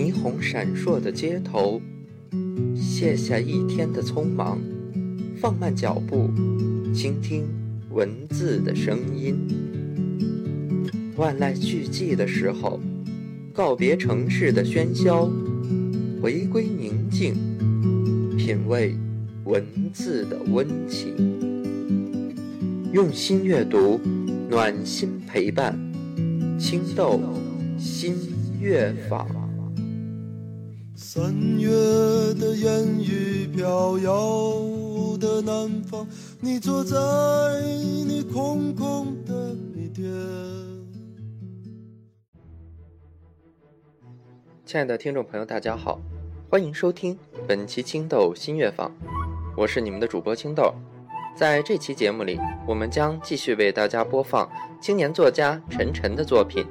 霓虹闪烁的街头，卸下一天的匆忙，放慢脚步，倾听文字的声音。万籁俱寂的时候，告别城市的喧嚣，回归宁静，品味文字的温情。用心阅读，暖心陪伴，青豆新月坊。三月的烟雨飘摇的南方，你坐在你空空的米店。亲爱的听众朋友，大家好，欢迎收听本期青豆新乐坊，我是你们的主播青豆。在这期节目里，我们将继续为大家播放青年作家陈晨的作品《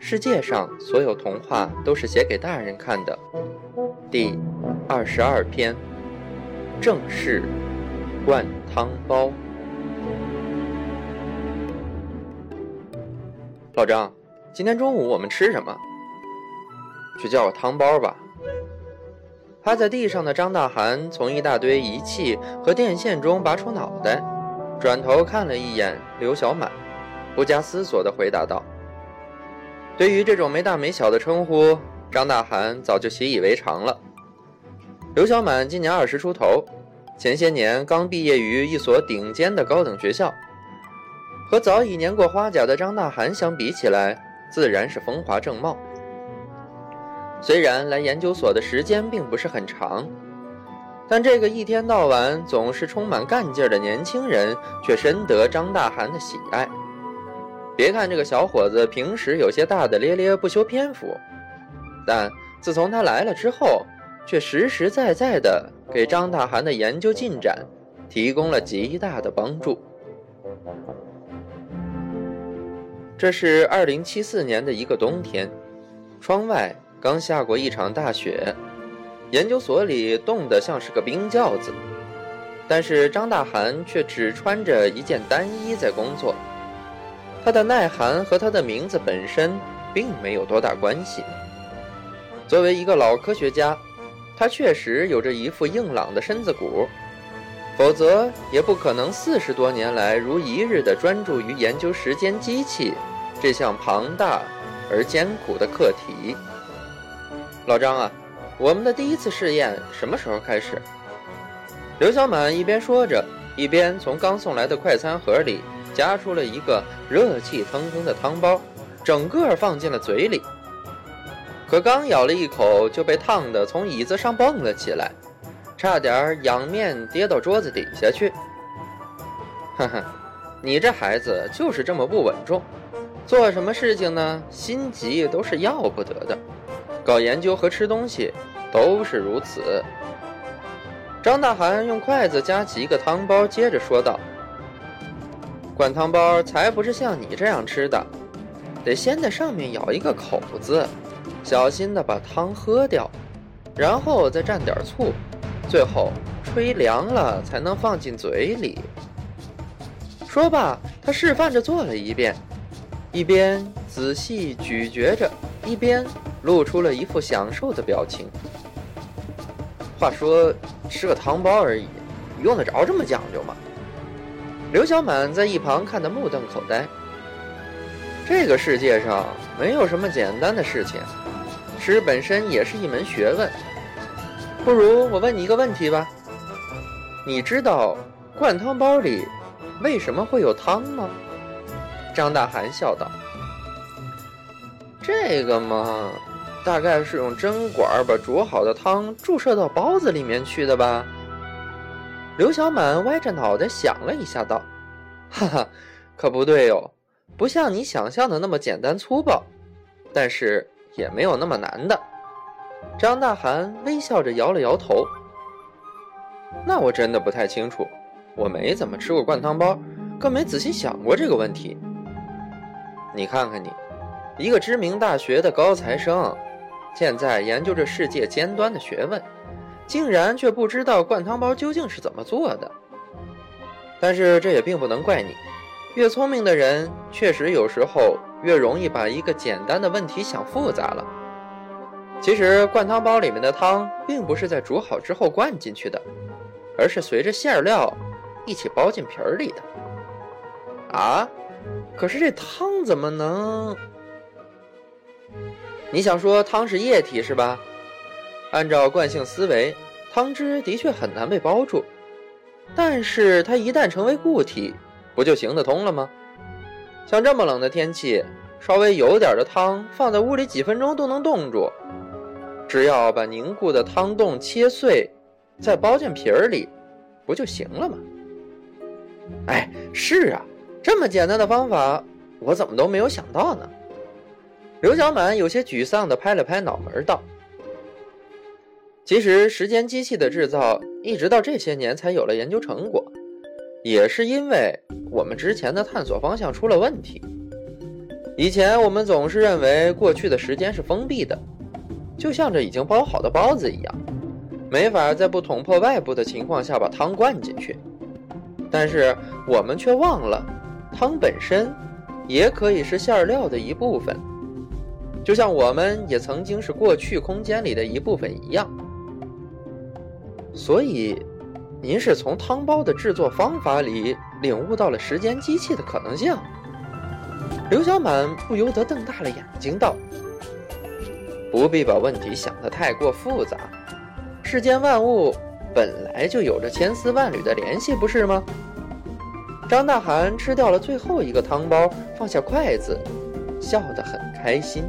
世界上所有童话都是写给大人看的》第二十二篇，正是灌汤包。老张，今天中午我们吃什么？去叫个汤包吧。趴在地上的张大涵从一大堆仪器和电线中拔出脑袋，转头看了一眼刘小满，不加思索地回答道：“对于这种没大没小的称呼，张大涵早就习以为常了。刘小满今年二十出头，前些年刚毕业于一所顶尖的高等学校，和早已年过花甲的张大涵相比起来，自然是风华正茂。”虽然来研究所的时间并不是很长，但这个一天到晚总是充满干劲儿的年轻人却深得张大涵的喜爱。别看这个小伙子平时有些大大咧咧、不修边幅，但自从他来了之后，却实实在在的给张大涵的研究进展提供了极大的帮助。这是二零七四年的一个冬天，窗外。刚下过一场大雪，研究所里冻得像是个冰窖子，但是张大涵却只穿着一件单衣在工作。他的耐寒和他的名字本身并没有多大关系。作为一个老科学家，他确实有着一副硬朗的身子骨，否则也不可能四十多年来如一日的专注于研究时间机器这项庞大而艰苦的课题。老张啊，我们的第一次试验什么时候开始？刘小满一边说着，一边从刚送来的快餐盒里夹出了一个热气腾腾的汤包，整个放进了嘴里。可刚咬了一口，就被烫得从椅子上蹦了起来，差点仰面跌到桌子底下去。哈哈，你这孩子就是这么不稳重，做什么事情呢，心急都是要不得的。搞研究和吃东西都是如此。张大涵用筷子夹起一个汤包，接着说道：“灌汤包才不是像你这样吃的，得先在上面咬一个口子，小心的把汤喝掉，然后再蘸点醋，最后吹凉了才能放进嘴里。”说罢，他示范着做了一遍，一边仔细咀嚼着，一边。露出了一副享受的表情。话说，吃个汤包而已，用得着这么讲究吗？刘小满在一旁看得目瞪口呆。这个世界上没有什么简单的事情，吃本身也是一门学问。不如我问你一个问题吧，你知道灌汤包里为什么会有汤吗？张大涵笑道：“这个嘛。”大概是用针管把煮好的汤注射到包子里面去的吧。刘小满歪着脑袋想了一下，道：“哈哈，可不对哟，不像你想象的那么简单粗暴，但是也没有那么难的。”张大涵微笑着摇了摇头：“那我真的不太清楚，我没怎么吃过灌汤包，更没仔细想过这个问题。你看看你，一个知名大学的高材生。”现在研究着世界尖端的学问，竟然却不知道灌汤包究竟是怎么做的。但是这也并不能怪你，越聪明的人确实有时候越容易把一个简单的问题想复杂了。其实灌汤包里面的汤并不是在煮好之后灌进去的，而是随着馅料一起包进皮儿里的。啊？可是这汤怎么能？你想说汤是液体是吧？按照惯性思维，汤汁的确很难被包住，但是它一旦成为固体，不就行得通了吗？像这么冷的天气，稍微有点的汤放在屋里几分钟都能冻住。只要把凝固的汤冻切碎，再包进瓶儿里，不就行了吗？哎，是啊，这么简单的方法，我怎么都没有想到呢？刘小满有些沮丧地拍了拍脑门道：“其实，时间机器的制造一直到这些年才有了研究成果，也是因为我们之前的探索方向出了问题。以前我们总是认为过去的时间是封闭的。”就像这已经包好的包子一样，没法在不捅破外部的情况下把汤灌进去。但是我们却忘了，汤本身也可以是馅料的一部分，就像我们也曾经是过去空间里的一部分一样。所以，您是从汤包的制作方法里领悟到了时间机器的可能性？刘小满不由得瞪大了眼睛道。不必把问题想得太过复杂，世间万物本来就有着千丝万缕的联系，不是吗？张大涵吃掉了最后一个汤包，放下筷子，笑得很开心。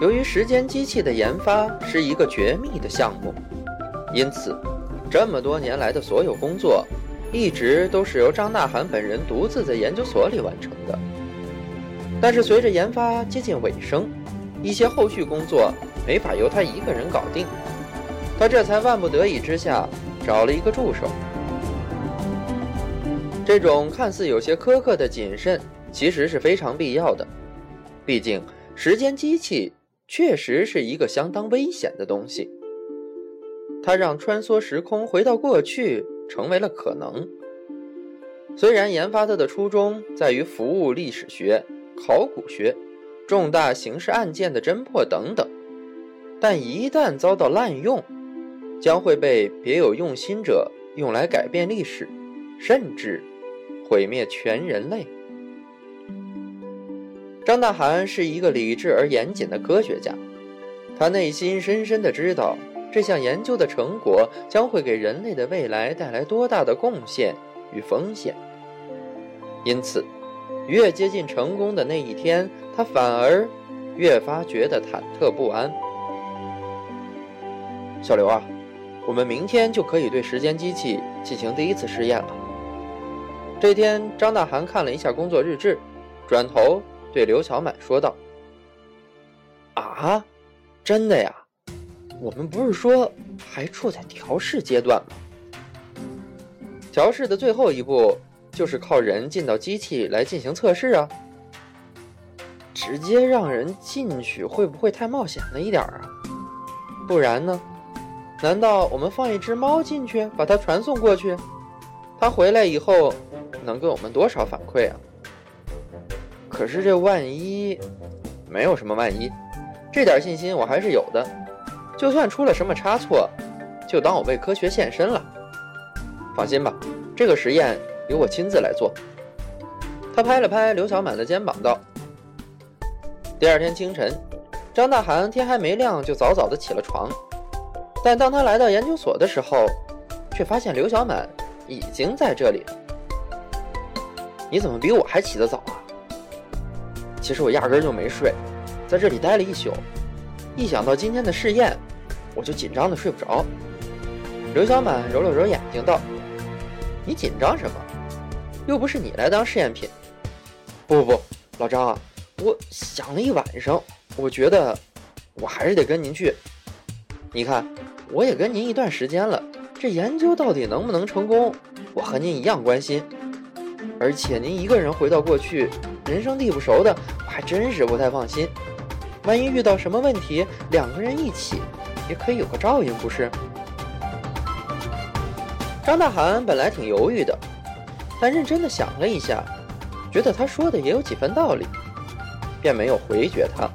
由于时间机器的研发是一个绝密的项目，因此这么多年来的所有工作，一直都是由张大涵本人独自在研究所里完成的。但是随着研发接近尾声，一些后续工作没法由他一个人搞定，他这才万不得已之下找了一个助手。这种看似有些苛刻的谨慎，其实是非常必要的。毕竟时间机器确实是一个相当危险的东西，它让穿梭时空回到过去成为了可能。虽然研发它的初衷在于服务历史学。考古学、重大刑事案件的侦破等等，但一旦遭到滥用，将会被别有用心者用来改变历史，甚至毁灭全人类。张大涵是一个理智而严谨的科学家，他内心深深的知道这项研究的成果将会给人类的未来带来多大的贡献与风险，因此。越接近成功的那一天，他反而越发觉得忐忑不安。小刘啊，我们明天就可以对时间机器进行第一次试验了。这天，张大涵看了一下工作日志，转头对刘小满说道：“啊，真的呀？我们不是说还处在调试阶段吗？调试的最后一步。”就是靠人进到机器来进行测试啊！直接让人进去会不会太冒险了一点啊？不然呢？难道我们放一只猫进去，把它传送过去，它回来以后能给我们多少反馈啊？可是这万一……没有什么万一，这点信心我还是有的。就算出了什么差错，就当我为科学献身了。放心吧，这个实验。由我亲自来做。他拍了拍刘小满的肩膀，道：“第二天清晨，张大涵天还没亮就早早的起了床。但当他来到研究所的时候，却发现刘小满已经在这里。你怎么比我还起得早啊？其实我压根儿就没睡，在这里待了一宿。一想到今天的试验，我就紧张的睡不着。”刘小满揉了揉眼睛，道：“你紧张什么？”又不是你来当试验品，不不不，老张啊，我想了一晚上，我觉得我还是得跟您去。你看，我也跟您一段时间了，这研究到底能不能成功，我和您一样关心。而且您一个人回到过去，人生地不熟的，真是不太放心。万一遇到什么问题，两个人一起也可以有个照应，不是？张大涵本来挺犹豫的。但认真的想了一下，觉得他说的也有几分道理。便没有回绝他。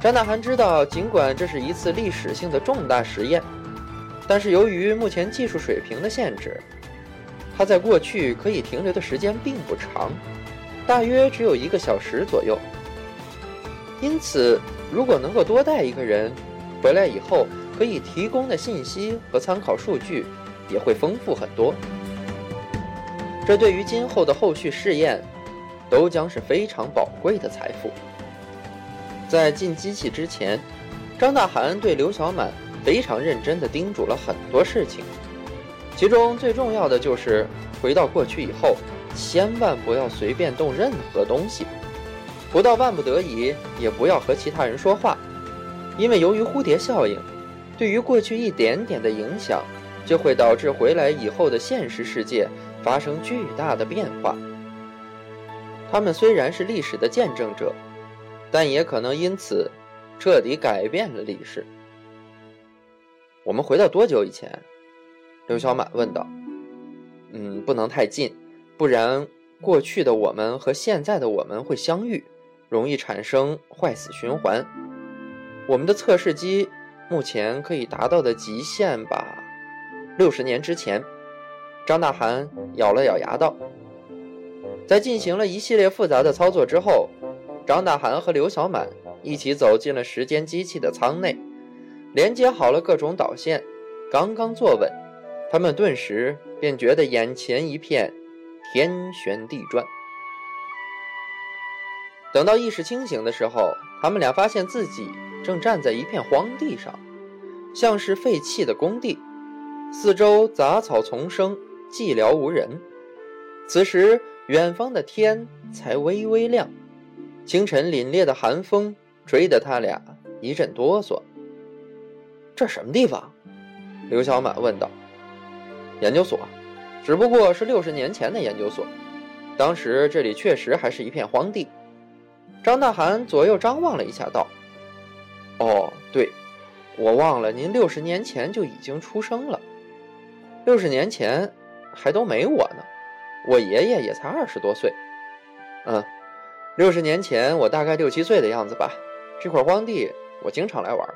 张大涵知道，尽管这是一次历史性的重大实验，但是由于目前技术水平的限制，他在过去可以停留的时间并不长，大约只有一个小时左右。因此，如果能够多带一个人回来以后，可以提供的信息和参考数据也会丰富很多。这对于今后的后续试验，都将是非常宝贵的财富。在进机器之前，张大涵对刘小满非常认真地叮嘱了很多事情，其中最重要的就是回到过去以后，千万不要随便动任何东西，不到万不得已也不要和其他人说话，因为由于蝴蝶效应，对于过去一点点的影响，就会导致回来以后的现实世界发生巨大的变化。他们虽然是历史的见证者。但也可能因此彻底改变了历史。我们回到多久以前？刘小满问道。嗯，不能太近，不然过去的我们和现在的我们会相遇，容易产生坏死循环。我们的测试机目前可以达到的极限吧？六十年之前，张大涵咬了咬牙道。在进行了一系列复杂的操作之后。张大涵和刘小满一起走进了时间机器的舱内，连接好了各种导线。刚刚坐稳，他们顿时便觉得眼前一片天旋地转。等到意识清醒的时候，他们俩发现自己正站在一片荒地上，像是废弃的工地，四周杂草丛生，寂寥无人。此时，远方的天才微微亮。清晨凛冽的寒风吹得他俩一阵哆嗦。这什么地方？刘小满问道。研究所，只不过是六十年前的研究所。当时这里确实还是一片荒地。张大涵左右张望了一下，道：“哦，对，我忘了，您六十年前就已经出生了。六十年前还都没我呢，我爷爷也才二十多岁。嗯。”六十年前，我大概六七岁的样子吧。这块荒地，我经常来玩。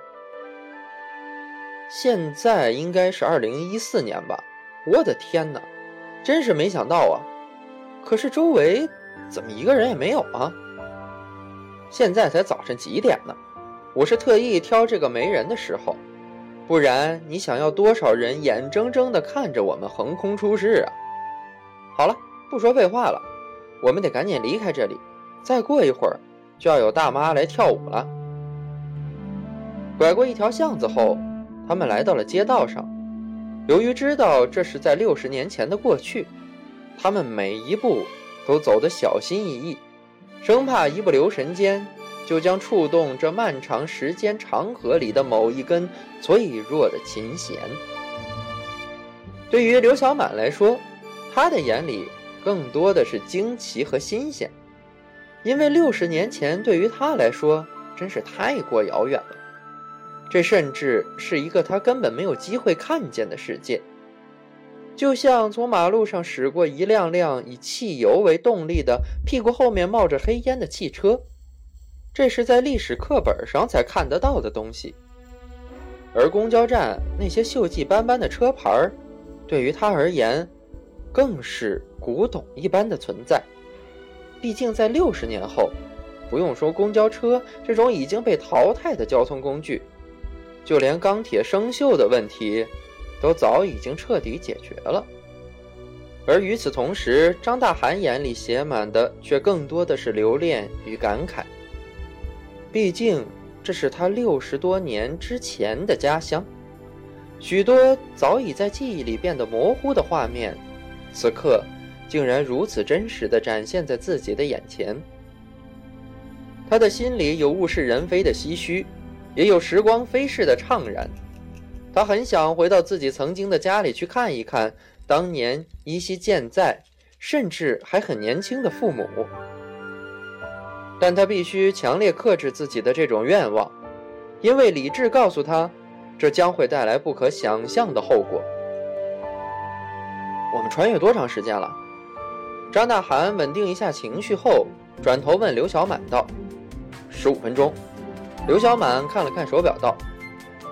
现在应该是二零一四年吧。我的天哪，真是没想到啊！可是周围怎么一个人也没有啊？现在才早晨几点呢？我是特意挑这个没人的时候，不然你想要多少人眼睁睁地看着我们横空出世啊？好了，不说废话了，我们得赶紧离开这里。再过一会儿，就要有大妈来跳舞了。拐过一条巷子后，他们来到了街道上。由于知道这是在六十年前的过去，他们每一步都走得小心翼翼，生怕一不留神间就将触动这漫长时间长河里的某一根脆弱的琴弦。对于刘小满来说，他的眼里更多的是惊奇和新鲜。因为六十年前对于他来说真是太过遥远了，这甚至是一个他根本没有机会看见的世界。就像从马路上驶过一辆辆以汽油为动力的、屁股后面冒着黑烟的汽车，这是在历史课本上才看得到的东西。而公交站那些锈迹斑斑的车牌，对于他而言，更是古董一般的存在。毕竟，在六十年后，不用说公交车这种已经被淘汰的交通工具，就连钢铁生锈的问题，都早已经彻底解决了。而与此同时，张大涵眼里写满的却更多的是留恋与感慨。毕竟，这是他六十多年之前的家乡，许多早已在记忆里变得模糊的画面，此刻。竟然如此真实的展现在自己的眼前。他的心里有物是人非的唏嘘，也有时光飞逝的怅然。他很想回到自己曾经的家里去看一看当年依稀健在，甚至还很年轻的父母。但他必须强烈克制自己的这种愿望，因为理智告诉他，这将会带来不可想象的后果。我们穿越多长时间了？张大涵稳定一下情绪后，转头问刘小满道：“十五分钟。”刘小满看了看手表道：“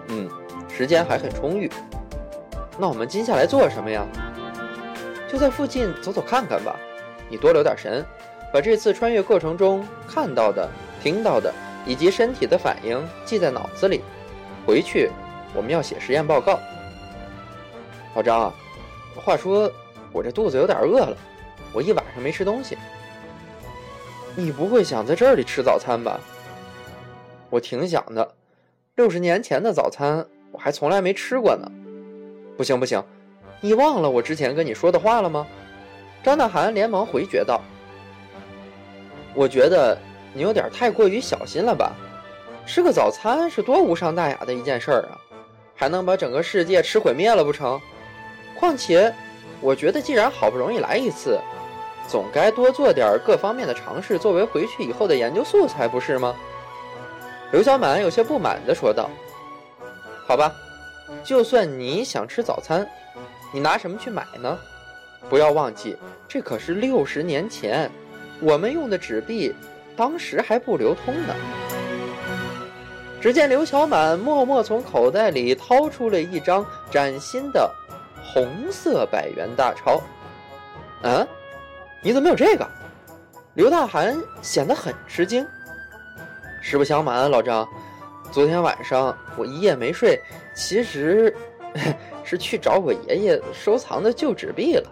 嗯，时间还很充裕。那我们接下来做什么呀？就在附近走走看看吧。你多留点神，把这次穿越过程中看到的、听到的以及身体的反应记在脑子里。回去我们要写实验报告。”老张，话说我这肚子有点饿了。我一晚上没吃东西，你不会想在这里吃早餐吧？我挺想的，六十年前的早餐我还从来没吃过呢。不行不行，你忘了我之前跟你说的话了吗？张大涵连忙回绝道：“我觉得你有点太过于小心了吧？吃个早餐是多无伤大雅的一件事儿啊，还能把整个世界吃毁灭了不成？况且，我觉得既然好不容易来一次。”总该多做点各方面的尝试，作为回去以后的研究素材，不是吗？刘小满有些不满地说道：“好吧，就算你想吃早餐，你拿什么去买呢？不要忘记，这可是六十年前，我们用的纸币，当时还不流通呢。”只见刘小满默默从口袋里掏出了一张崭新的红色百元大钞。嗯？你怎么有这个？刘大涵显得很吃惊。实不相瞒，老张，昨天晚上我一夜没睡，其实 是去找我爷爷收藏的旧纸币了。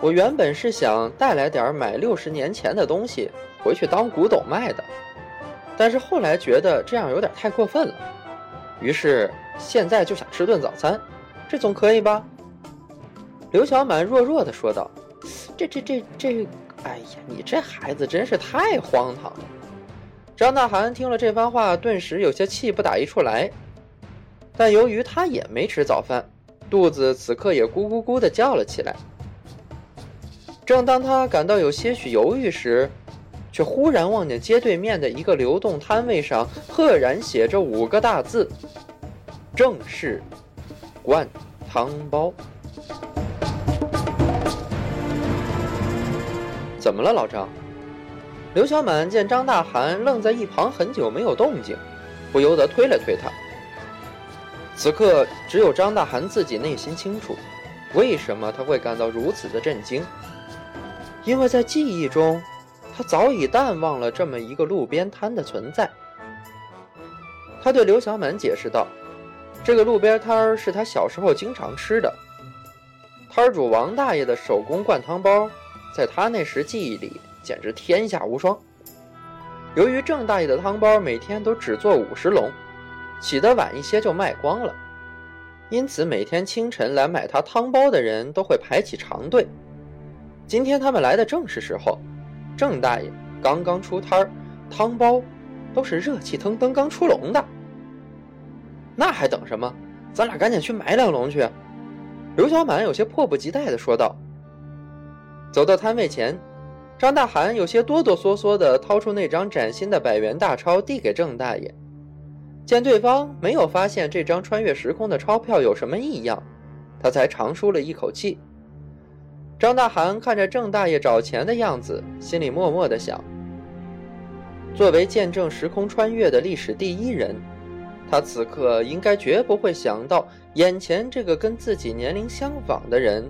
我原本是想带来点买六十年前的东西回去当古董卖的，但是后来觉得这样有点太过分了，于是现在就想吃顿早餐，这总可以吧？刘小满弱弱的说道。这这这这，哎呀，你这孩子真是太荒唐了！张大涵听了这番话，顿时有些气不打一处来。但由于他也没吃早饭，肚子此刻也咕咕咕的叫了起来。正当他感到有些许犹豫时，却忽然望见街对面的一个流动摊位上，赫然写着五个大字：“正是灌汤包。”怎么了，老张？刘小满见张大涵愣在一旁很久没有动静，不由得推了推他。此刻只有张大涵自己内心清楚，为什么他会感到如此的震惊。因为在记忆中，他早已淡忘了这么一个路边摊的存在。他对刘小满解释道：“这个路边摊儿是他小时候经常吃的，摊主王大爷的手工灌汤包。”在他那时记忆里，简直天下无双。由于郑大爷的汤包每天都只做五十笼，起得晚一些就卖光了，因此每天清晨来买他汤包的人都会排起长队。今天他们来的正是时候，郑大爷刚刚出摊儿，汤包都是热气腾腾刚出笼的。那还等什么？咱俩赶紧去买两笼去！刘小满有些迫不及待地说道。走到摊位前，张大涵有些哆哆嗦嗦地掏出那张崭新的百元大钞，递给郑大爷。见对方没有发现这张穿越时空的钞票有什么异样，他才长舒了一口气。张大涵看着郑大爷找钱的样子，心里默默地想：作为见证时空穿越的历史第一人，他此刻应该绝不会想到，眼前这个跟自己年龄相仿的人，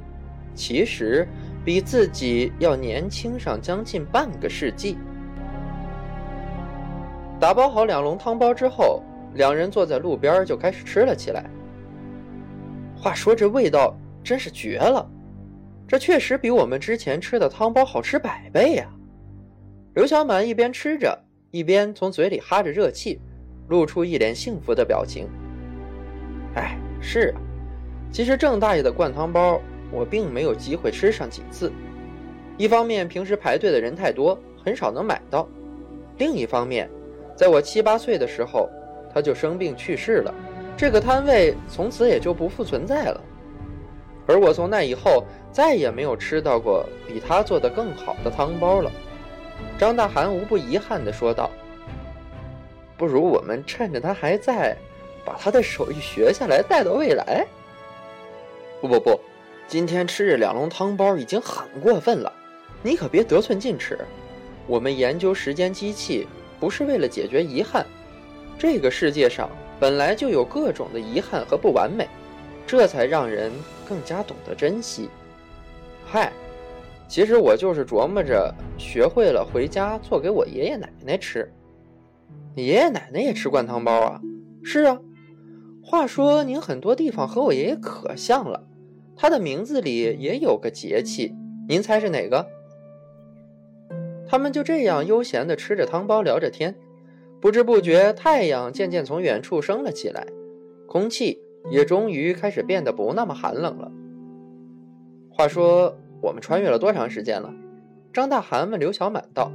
其实……比自己要年轻上将近半个世纪。打包好两笼汤包之后，两人坐在路边就开始吃了起来。话说这味道真是绝了，这确实比我们之前吃的汤包好吃百倍呀！刘小满一边吃着，一边从嘴里哈着热气，露出一脸幸福的表情。哎，是啊，其实郑大爷的灌汤包。我并没有机会吃上几次，一方面平时排队的人太多，很少能买到；另一方面，在我七八岁的时候，他就生病去世了，这个摊位从此也就不复存在了。而我从那以后再也没有吃到过比他做的更好的汤包了。张大涵无不遗憾地说道：“不如我们趁着他还在，把他的手艺学下来，带到未来。”不不不。今天吃这两笼汤包已经很过分了，你可别得寸进尺。我们研究时间机器不是为了解决遗憾，这个世界上本来就有各种的遗憾和不完美，这才让人更加懂得珍惜。嗨，其实我就是琢磨着学会了回家做给我爷爷奶奶吃。你爷爷奶奶也吃灌汤包啊？是啊。话说您很多地方和我爷爷可像了。他的名字里也有个节气，您猜是哪个？他们就这样悠闲地吃着汤包，聊着天，不知不觉，太阳渐渐从远处升了起来，空气也终于开始变得不那么寒冷了。话说，我们穿越了多长时间了？张大寒问刘小满道：“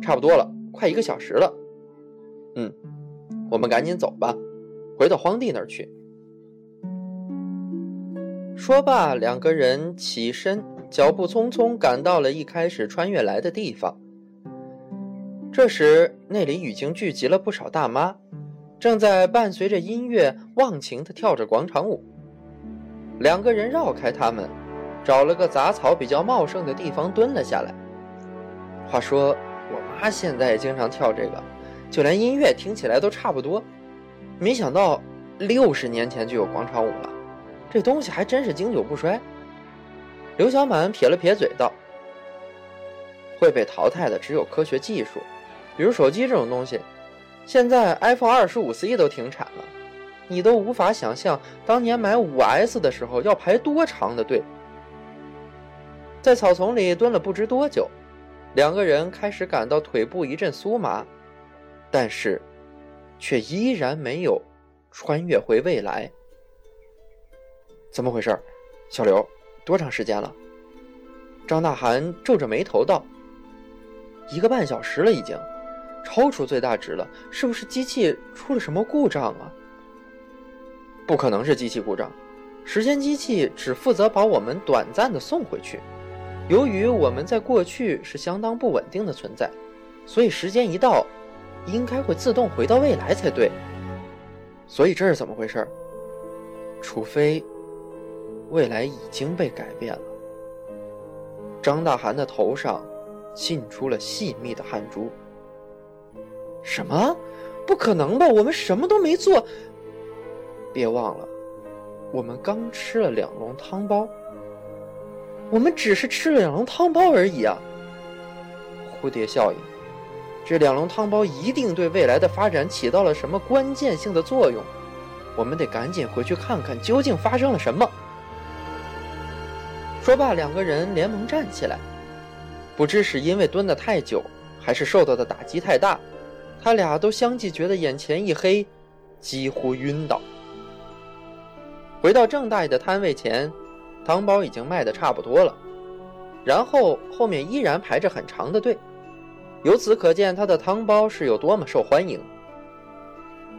差不多了，快一个小时了。”嗯，我们赶紧走吧，回到荒地那儿去。说罢，两个人起身，脚步匆匆赶到了一开始穿越来的地方。这时，那里已经聚集了不少大妈，正在伴随着音乐忘情地跳着广场舞。两个人绕开他们，找了个杂草比较茂盛的地方蹲了下来。话说，我妈现在也经常跳这个，就连音乐听起来都差不多。没想到，六十年前就有广场舞了。这东西还真是经久不衰。刘小满撇了撇嘴道：“会被淘汰的只有科学技术，比如手机这种东西。现在 iPhone 二十五 C 都停产了，你都无法想象当年买五 S 的时候要排多长的队。”在草丛里蹲了不知多久，两个人开始感到腿部一阵酥麻，但是却依然没有穿越回未来。怎么回事，小刘？多长时间了？张大涵皱着眉头道：“一个半小时了，已经超出最大值了。是不是机器出了什么故障啊？”不可能是机器故障，时间机器只负责把我们短暂的送回去。由于我们在过去是相当不稳定的存在，所以时间一到，应该会自动回到未来才对。所以这是怎么回事？除非……未来已经被改变了。张大涵的头上沁出了细密的汗珠。什么？不可能吧？我们什么都没做。别忘了，我们刚吃了两笼汤包。我们只是吃了两笼汤包而已啊！蝴蝶效应，这两笼汤包一定对未来的发展起到了什么关键性的作用。我们得赶紧回去看看究竟发生了什么。说罢，两个人连忙站起来。不知是因为蹲得太久，还是受到的打击太大，他俩都相继觉得眼前一黑，几乎晕倒。回到郑大爷的摊位前，汤包已经卖得差不多了，然后后面依然排着很长的队，由此可见他的汤包是有多么受欢迎。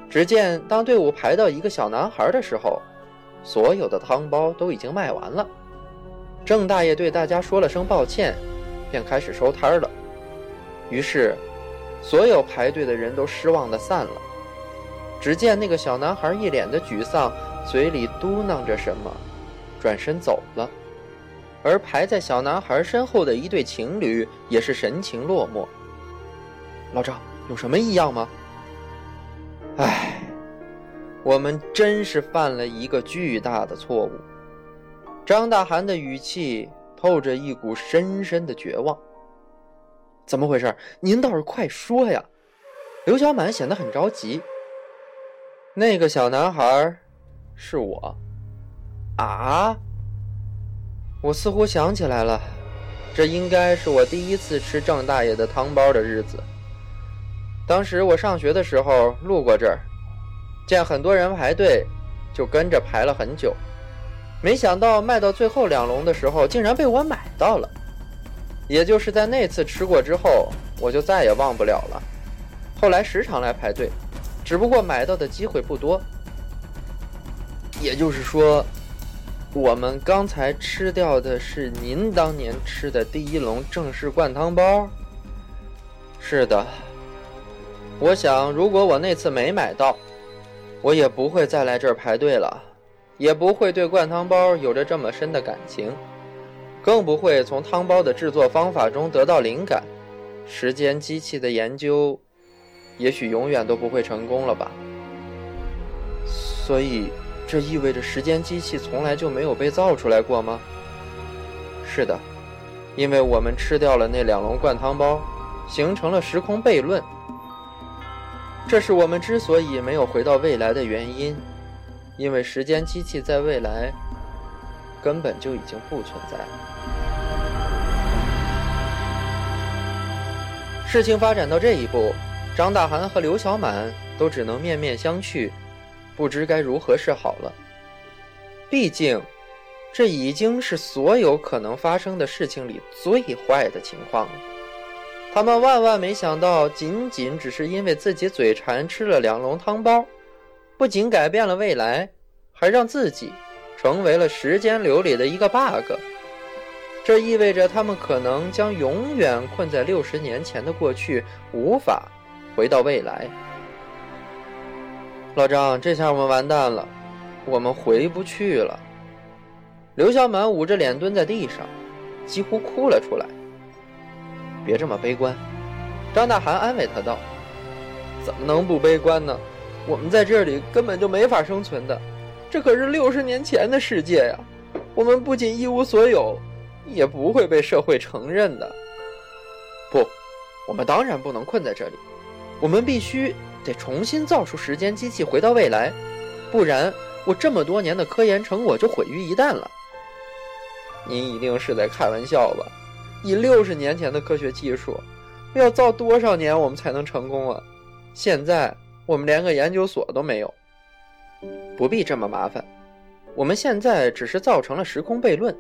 只见当队伍排到一个小男孩的时候，所有的汤包都已经卖完了。郑大爷对大家说了声抱歉，便开始收摊了。于是，所有排队的人都失望的散了。只见那个小男孩一脸的沮丧，嘴里嘟囔着什么，转身走了。而排在小男孩身后的一对情侣也是神情落寞。老张，有什么异样吗？唉，我们真是犯了一个巨大的错误。张大涵的语气透着一股深深的绝望。怎么回事？您倒是快说呀！刘小满显得很着急。那个小男孩，是我。啊！我似乎想起来了，这应该是我第一次吃郑大爷的汤包的日子。当时我上学的时候路过这儿，见很多人排队，就跟着排了很久。没想到卖到最后两笼的时候，竟然被我买到了。也就是在那次吃过之后，我就再也忘不了了。后来时常来排队，只不过买到的机会不多。也就是说，我们刚才吃掉的是您当年吃的第一笼正式灌汤包。是的，我想如果我那次没买到，我也不会再来这儿排队了。也不会对灌汤包有着这么深的感情，更不会从汤包的制作方法中得到灵感。时间机器的研究，也许永远都不会成功了吧。所以，这意味着时间机器从来就没有被造出来过吗？是的，因为我们吃掉了那两笼灌汤包，形成了时空悖论。这是我们之所以没有回到未来的原因，因为时间机器在未来根本就已经不存在。事情发展到这一步，张大涵和刘小满都只能面面相觑，不知该如何是好了。毕竟，这已经是所有可能发生的事情里最坏的情况了。他们万万没想到，仅仅只是因为自己嘴馋吃了两笼汤包，不仅改变了未来，还让自己成为了时间流里的一个 bug。这意味着他们可能将永远困在六十年前的过去，无法回到未来。老张，这下我们完蛋了，我们回不去了。刘小满捂着脸蹲在地上，几乎哭了出来。别这么悲观，张大涵安慰他道：“怎么能不悲观呢？我们在这里根本就没法生存的，这可是六十年前的世界呀！我们不仅一无所有，也不会被社会承认的。不，我们当然不能困在这里，我们必须得重新造出时间机器回到未来，不然我这么多年的科研成果就毁于一旦了。您一定是在开玩笑吧？”以六十年前的科学技术，要造多少年我们才能成功啊？现在我们连个研究所都没有。不必这么麻烦，我们现在只是造成了时空悖论，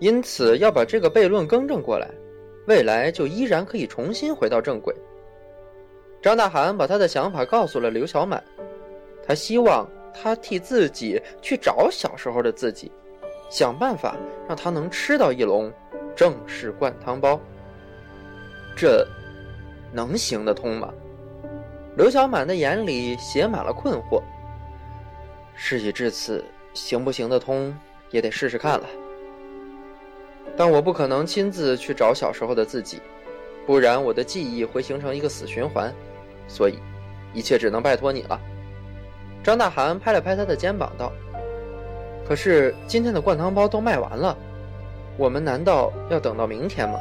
因此要把这个悖论更正过来，未来就依然可以重新回到正轨。张大涵把他的想法告诉了刘小满，他希望他替自己去找小时候的自己，想办法让他能吃到一笼。正式灌汤包，这能行得通吗？刘小满的眼里写满了困惑。事已至此，行不行得通也得试试看了。但我不可能亲自去找小时候的自己，不然我的记忆会形成一个死循环。所以，一切只能拜托你了。张大涵拍了拍他的肩膀，道：“可是今天的灌汤包都卖完了。”我们难道要等到明天吗？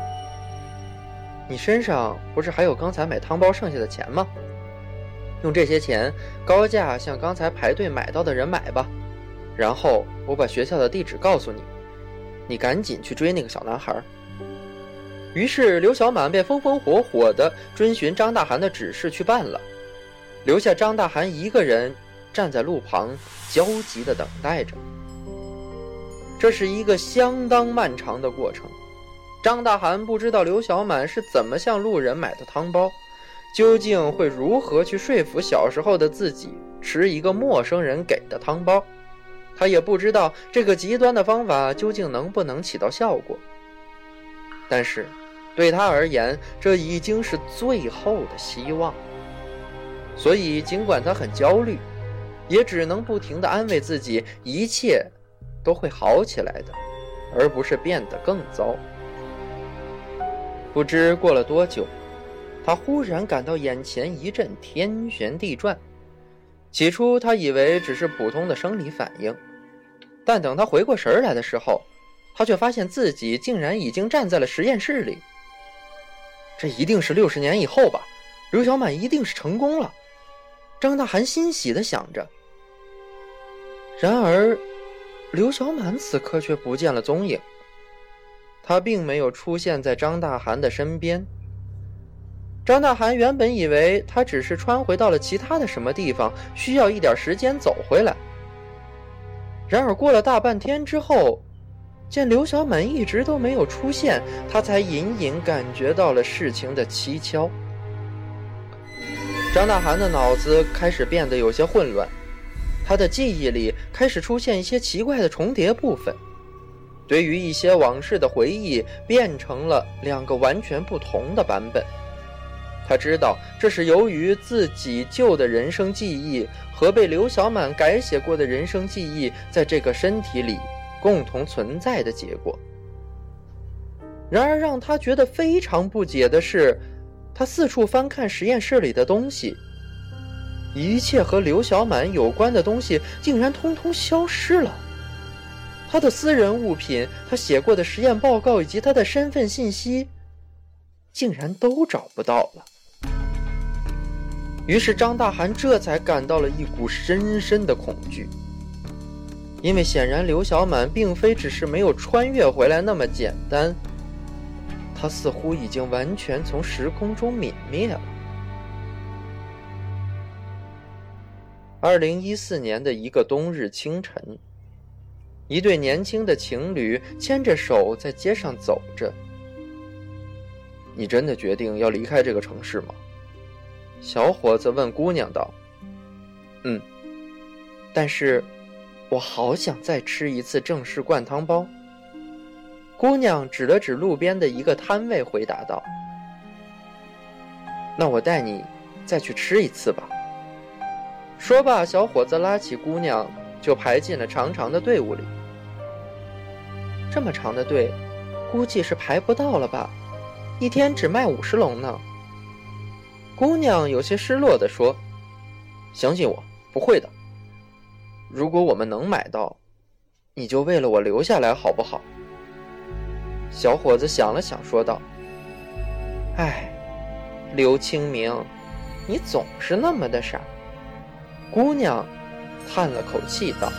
你身上不是还有刚才买汤包剩下的钱吗？用这些钱高价向刚才排队买到的人买吧，然后我把学校的地址告诉你，你赶紧去追那个小男孩。于是刘小满便风风火火地遵循张大涵的指示去办了，留下张大涵一个人站在路旁焦急地等待着。这是一个相当漫长的过程。张大涵不知道刘小满是怎么向路人买的汤包，究竟会如何去说服小时候的自己吃一个陌生人给的汤包。他也不知道这个极端的方法究竟能不能起到效果。但是，对他而言，这已经是最后的希望。所以，尽管他很焦虑，也只能不停地安慰自己，一切。都会好起来的，而不是变得更糟。不知过了多久，他忽然感到眼前一阵天旋地转。起初他以为只是普通的生理反应，但等他回过神来的时候，他却发现自己竟然已经站在了实验室里。这一定是六十年以后吧？刘小满一定是成功了。张大涵欣喜地想着。然而。刘小满此刻却不见了踪影。他并没有出现在张大涵的身边。张大涵原本以为他只是穿回到了其他的什么地方，需要一点时间走回来。然而过了大半天之后，见刘小满一直都没有出现，他才隐隐感觉到了事情的蹊跷。张大涵的脑子开始变得有些混乱。他的记忆里开始出现一些奇怪的重叠部分，对于一些往事的回忆变成了两个完全不同的版本。他知道这是由于自己旧的人生记忆和被刘小满改写过的人生记忆在这个身体里共同存在的结果。然而，让他觉得非常不解的是，他四处翻看实验室里的东西，一切和刘小满有关的东西竟然通通消失了。他的私人物品、他写过的实验报告以及他的身份信息，竟然都找不到了。于是张大涵这才感到了一股深深的恐惧，因为显然刘小满并非只是没有穿越回来那么简单，他似乎已经完全从时空中泯灭了。二零一四年的一个冬日清晨，一对年轻的情侣牵着手在街上走着。你真的决定要离开这个城市吗？小伙子问姑娘道：“嗯，但是，我好想再吃一次正式灌汤包。”姑娘指了指路边的一个摊位，回答道：“那我带你再去吃一次吧。”说罢，小伙子拉起姑娘就排进了长长的队伍里。这么长的队，估计是排不到了吧？一天只卖五十笼呢。姑娘有些失落地说：“相信我，不会的。如果我们能买到，你就为了我留下来，好不好？”小伙子想了想，说道：“哎，刘清明，你总是那么的傻。”姑娘叹了口气道：“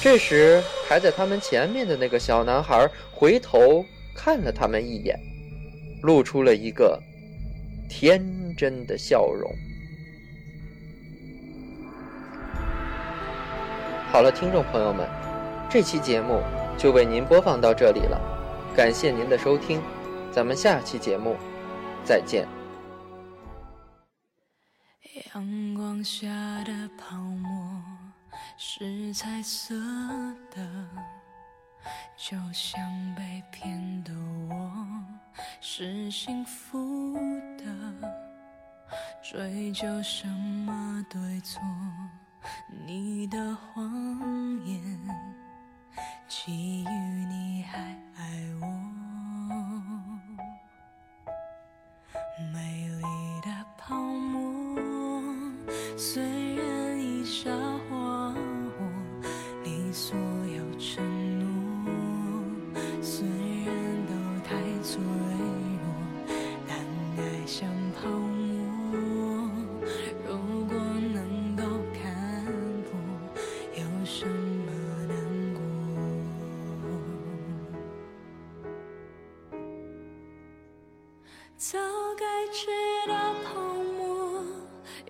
这时，排在他们前面的那个小男孩回头看了他们一眼，露出了一个。”天真的笑容。好了，听众朋友们，这期节目就为您播放到这里了，感谢您的收听，咱们下期节目再见。阳光下的泡沫是彩色的，就像被骗的我。是幸福的，追究什么对错？你的谎言，基于你还爱我，美丽的早该知道泡沫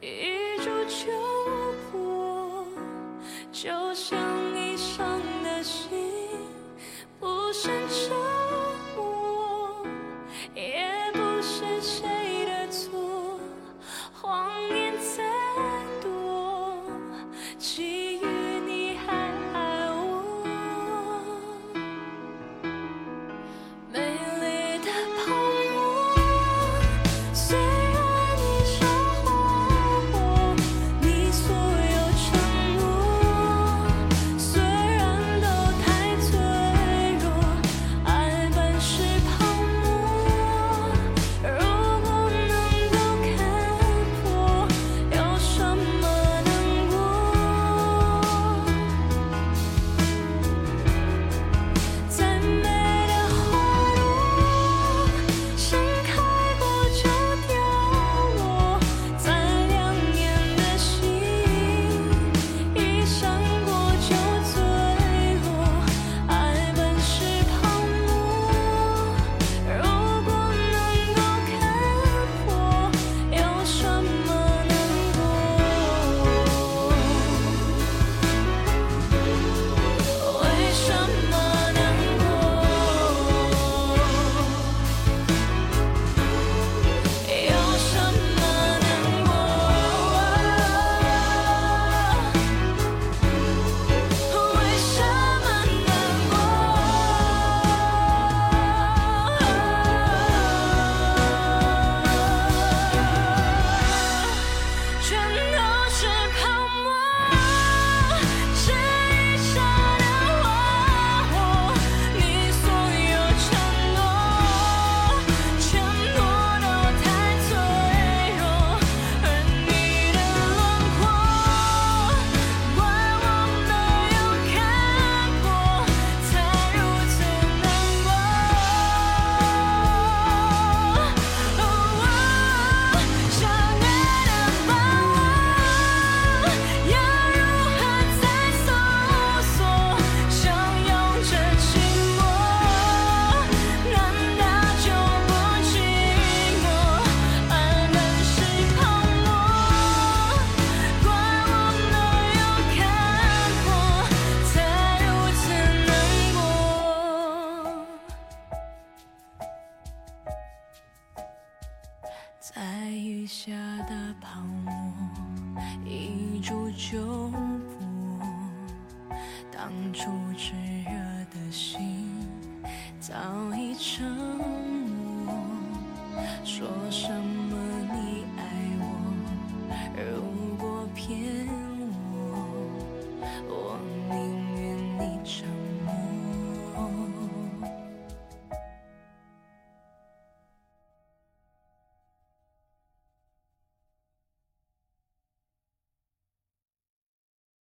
一触就破，就像